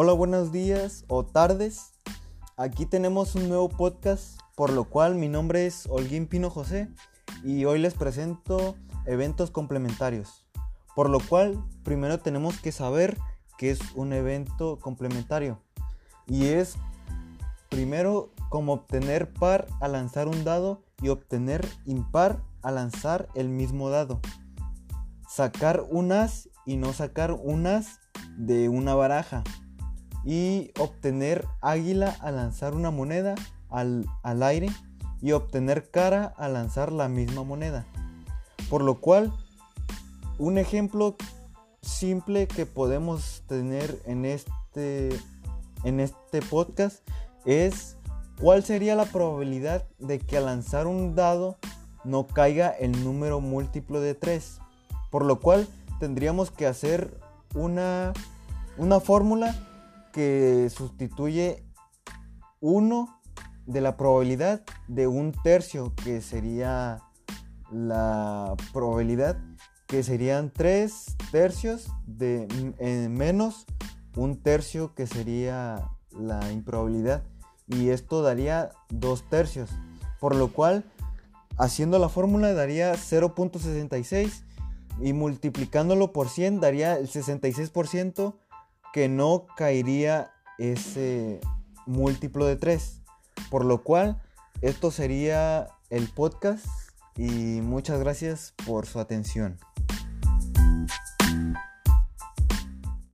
Hola, buenos días o tardes. Aquí tenemos un nuevo podcast, por lo cual mi nombre es Holguín Pino José y hoy les presento eventos complementarios. Por lo cual, primero tenemos que saber qué es un evento complementario. Y es primero como obtener par al lanzar un dado y obtener impar al lanzar el mismo dado. Sacar un as y no sacar un as de una baraja y obtener águila al lanzar una moneda al, aire y obtener cara al lanzar la misma moneda. Por lo cual, un ejemplo simple que podemos tener en este, en este podcast es cuál sería la probabilidad de que al lanzar un dado no caiga el número múltiplo de 3. Por lo cual tendríamos que hacer una, una fórmula que sustituye 1 de la probabilidad de un tercio, que sería la probabilidad que serían 3 tercios de menos un tercio que sería la improbabilidad. Y esto daría 2 tercios por lo cual haciendo la fórmula daría 0.66 y multiplicándolo por 100 daría el 66% que no caería ese múltiplo de 3. Por lo cual, esto sería el podcast y muchas gracias por su atención.